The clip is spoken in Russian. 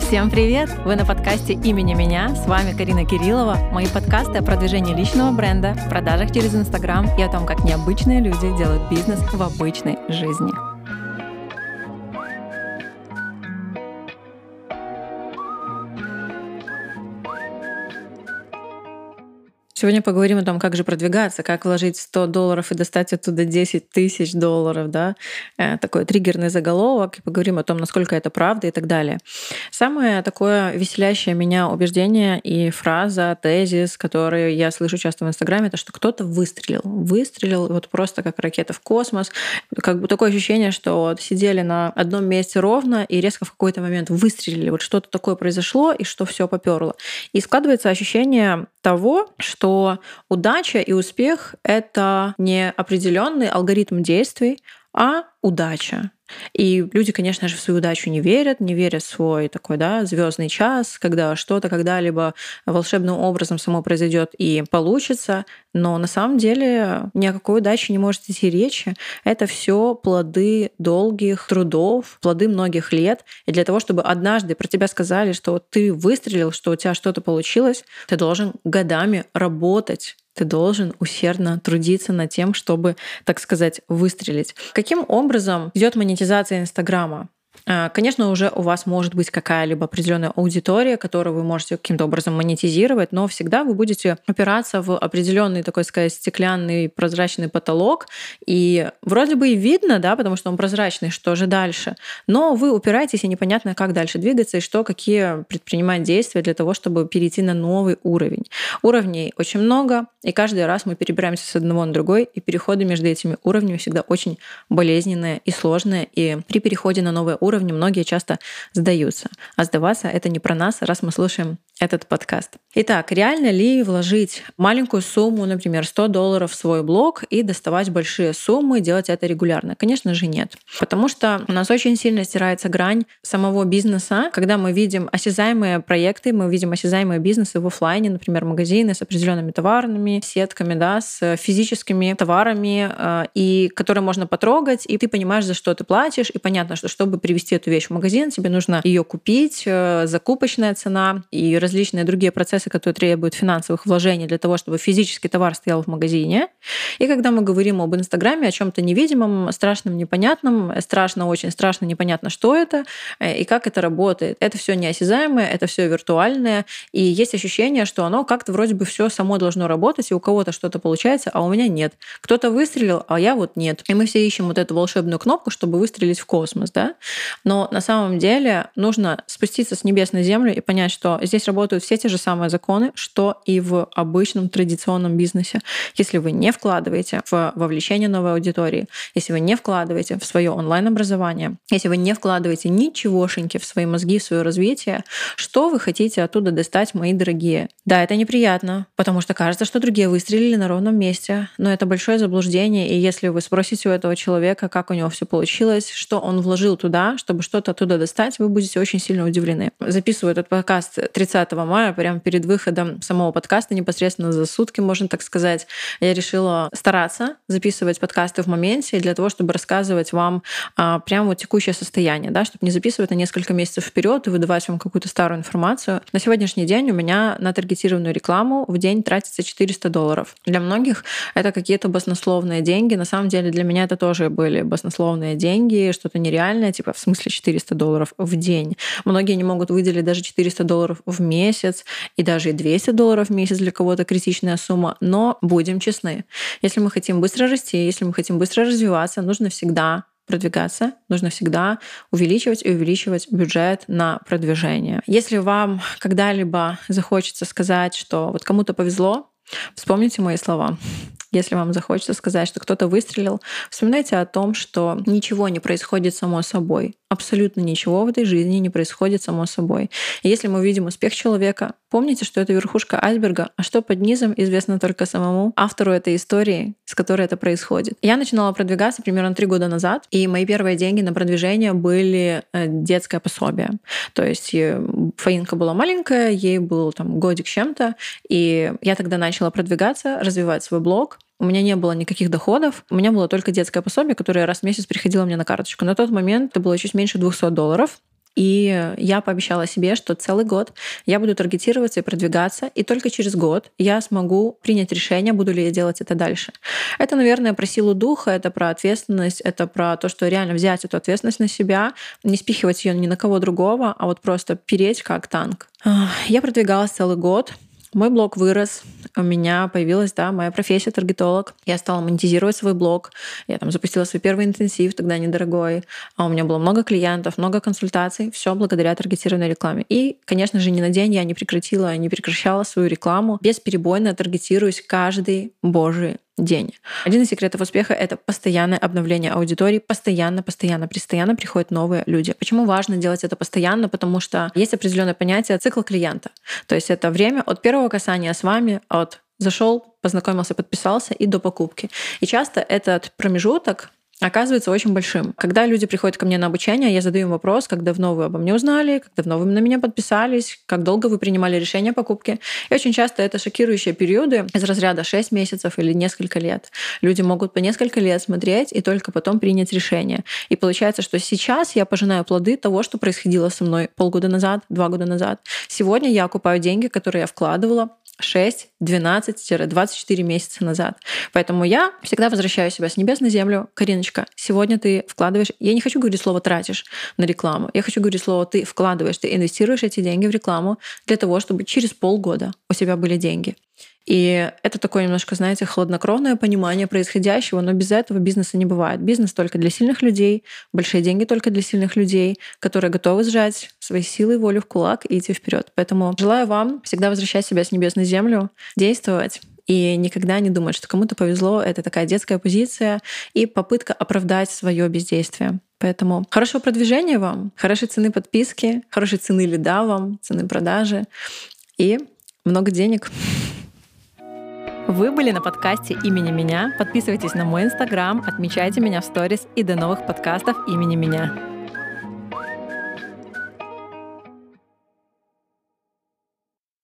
Всем привет! Вы на подкасте «Имени меня». С вами Карина Кириллова. Мои подкасты о продвижении личного бренда, продажах через Инстаграм и о том, как необычные люди делают бизнес в обычной жизни. Сегодня поговорим о том, как же продвигаться, как вложить 100 долларов и достать оттуда 10 тысяч долларов, да, э, такой триггерный заголовок, и поговорим о том, насколько это правда и так далее. Самое такое веселящее меня убеждение и фраза, тезис, который я слышу часто в Инстаграме, это что кто-то выстрелил. Выстрелил вот просто как ракета в космос. Как бы такое ощущение, что вот сидели на одном месте ровно и резко в какой-то момент выстрелили. Вот что-то такое произошло, и что все поперло. И складывается ощущение того, что удача и успех — это не определенный алгоритм действий, а удача. И люди, конечно же, в свою удачу не верят, не верят в свой такой, да, звездный час, когда что-то когда-либо волшебным образом само произойдет и получится. Но на самом деле ни о какой удаче не может идти речи. Это все плоды долгих трудов, плоды многих лет. И для того, чтобы однажды про тебя сказали, что ты выстрелил, что у тебя что-то получилось, ты должен годами работать ты должен усердно трудиться над тем, чтобы, так сказать, выстрелить. Каким образом идет монетизация Инстаграма? А, конечно, уже у вас может быть какая-либо определенная аудитория, которую вы можете каким-то образом монетизировать, но всегда вы будете опираться в определенный такой, сказать, стеклянный прозрачный потолок. И вроде бы и видно, да, потому что он прозрачный, что же дальше. Но вы упираетесь, и непонятно, как дальше двигаться, и что, какие предпринимать действия для того, чтобы перейти на новый уровень. Уровней очень много, и каждый раз мы перебираемся с одного на другой, и переходы между этими уровнями всегда очень болезненные и сложные. И при переходе на новый уровень многие часто сдаются. А сдаваться это не про нас, раз мы слушаем этот подкаст. Итак, реально ли вложить маленькую сумму, например, 100 долларов в свой блог и доставать большие суммы, делать это регулярно? Конечно же нет. Потому что у нас очень сильно стирается грань самого бизнеса, когда мы видим осязаемые проекты, мы видим осязаемые бизнесы в офлайне, например, магазины с определенными товарными, сетками, да, с физическими товарами, э, и которые можно потрогать, и ты понимаешь, за что ты платишь, и понятно, что чтобы привести эту вещь в магазин, тебе нужно ее купить, э, закупочная цена и различные другие процессы, которые требуют финансовых вложений для того, чтобы физический товар стоял в магазине. И когда мы говорим об Инстаграме, о чем-то невидимом, страшном, непонятном, страшно, очень страшно, непонятно, что это э, и как это работает. Это все неосязаемое, это все виртуальное, и есть ощущение, что оно как-то вроде бы все само должно работать, и у кого-то что-то получается, а у меня нет. Кто-то выстрелил, а я вот нет. И мы все ищем вот эту волшебную кнопку, чтобы выстрелить в космос, да? Но на самом деле нужно спуститься с небес на землю и понять, что здесь работают все те же самые законы, что и в обычном традиционном бизнесе. Если вы не вкладываете в вовлечение новой аудитории, если вы не вкладываете в свое онлайн-образование, если вы не вкладываете ничегошеньки в свои мозги, в свое развитие, что вы хотите оттуда достать, мои дорогие? Да, это неприятно, потому что кажется, что другие выстрелили на ровном месте, но это большое заблуждение, и если вы спросите у этого человека, как у него все получилось, что он вложил туда, чтобы что-то оттуда достать, вы будете очень сильно удивлены. Записываю этот подкаст 30 30 мая, прямо перед выходом самого подкаста, непосредственно за сутки, можно так сказать, я решила стараться записывать подкасты в моменте для того, чтобы рассказывать вам а, прямо вот текущее состояние, да, чтобы не записывать на несколько месяцев вперед и выдавать вам какую-то старую информацию. На сегодняшний день у меня на таргетированную рекламу в день тратится 400 долларов. Для многих это какие-то баснословные деньги. На самом деле для меня это тоже были баснословные деньги, что-то нереальное, типа в смысле 400 долларов в день. Многие не могут выделить даже 400 долларов в месяц, и даже и 200 долларов в месяц для кого-то критичная сумма. Но будем честны, если мы хотим быстро расти, если мы хотим быстро развиваться, нужно всегда продвигаться, нужно всегда увеличивать и увеличивать бюджет на продвижение. Если вам когда-либо захочется сказать, что вот кому-то повезло, вспомните мои слова. Если вам захочется сказать, что кто-то выстрелил, вспоминайте о том, что ничего не происходит само собой. Абсолютно ничего в этой жизни не происходит само собой. И если мы увидим успех человека, помните, что это верхушка айсберга, а что под низом известно только самому автору этой истории, с которой это происходит. Я начинала продвигаться примерно три года назад, и мои первые деньги на продвижение были э, детское пособие. То есть э, Фаинка была маленькая, ей был там годик чем-то, и я тогда начала продвигаться, развивать свой блог, у меня не было никаких доходов, у меня было только детское пособие, которое раз в месяц приходило мне на карточку. На тот момент это было чуть меньше 200 долларов. И я пообещала себе, что целый год я буду таргетироваться и продвигаться, и только через год я смогу принять решение, буду ли я делать это дальше. Это, наверное, про силу духа, это про ответственность, это про то, что реально взять эту ответственность на себя, не спихивать ее ни на кого другого, а вот просто переть как танк. Я продвигалась целый год, мой блог вырос, у меня появилась, да, моя профессия таргетолог. Я стала монетизировать свой блог. Я там запустила свой первый интенсив, тогда недорогой. А у меня было много клиентов, много консультаций. Все благодаря таргетированной рекламе. И, конечно же, ни на день я не прекратила, не прекращала свою рекламу. Бесперебойно таргетируюсь каждый божий день. Один из секретов успеха — это постоянное обновление аудитории. Постоянно, постоянно, постоянно приходят новые люди. Почему важно делать это постоянно? Потому что есть определенное понятие цикла клиента. То есть это время от первого касания с вами, от зашел, познакомился, подписался и до покупки. И часто этот промежуток оказывается очень большим. Когда люди приходят ко мне на обучение, я задаю им вопрос, как давно вы обо мне узнали, как давно вы на меня подписались, как долго вы принимали решение о покупке. И очень часто это шокирующие периоды из разряда 6 месяцев или несколько лет. Люди могут по несколько лет смотреть и только потом принять решение. И получается, что сейчас я пожинаю плоды того, что происходило со мной полгода назад, два года назад. Сегодня я окупаю деньги, которые я вкладывала 6, 12-24 месяца назад. Поэтому я всегда возвращаю себя с небес на землю. Кариночка, сегодня ты вкладываешь... Я не хочу говорить слово «тратишь» на рекламу. Я хочу говорить слово «ты вкладываешь», ты инвестируешь эти деньги в рекламу для того, чтобы через полгода у тебя были деньги. И это такое немножко, знаете, хладнокровное понимание происходящего, но без этого бизнеса не бывает. Бизнес только для сильных людей, большие деньги только для сильных людей, которые готовы сжать свои силы и волю в кулак и идти вперед. Поэтому желаю вам всегда возвращать себя с небес на землю, действовать и никогда не думать, что кому-то повезло. Это такая детская позиция и попытка оправдать свое бездействие. Поэтому хорошего продвижения вам, хорошей цены подписки, хорошей цены лида вам, цены продажи и много денег. Вы были на подкасте имени меня. Подписывайтесь на мой инстаграм, отмечайте меня в сторис и до новых подкастов имени меня.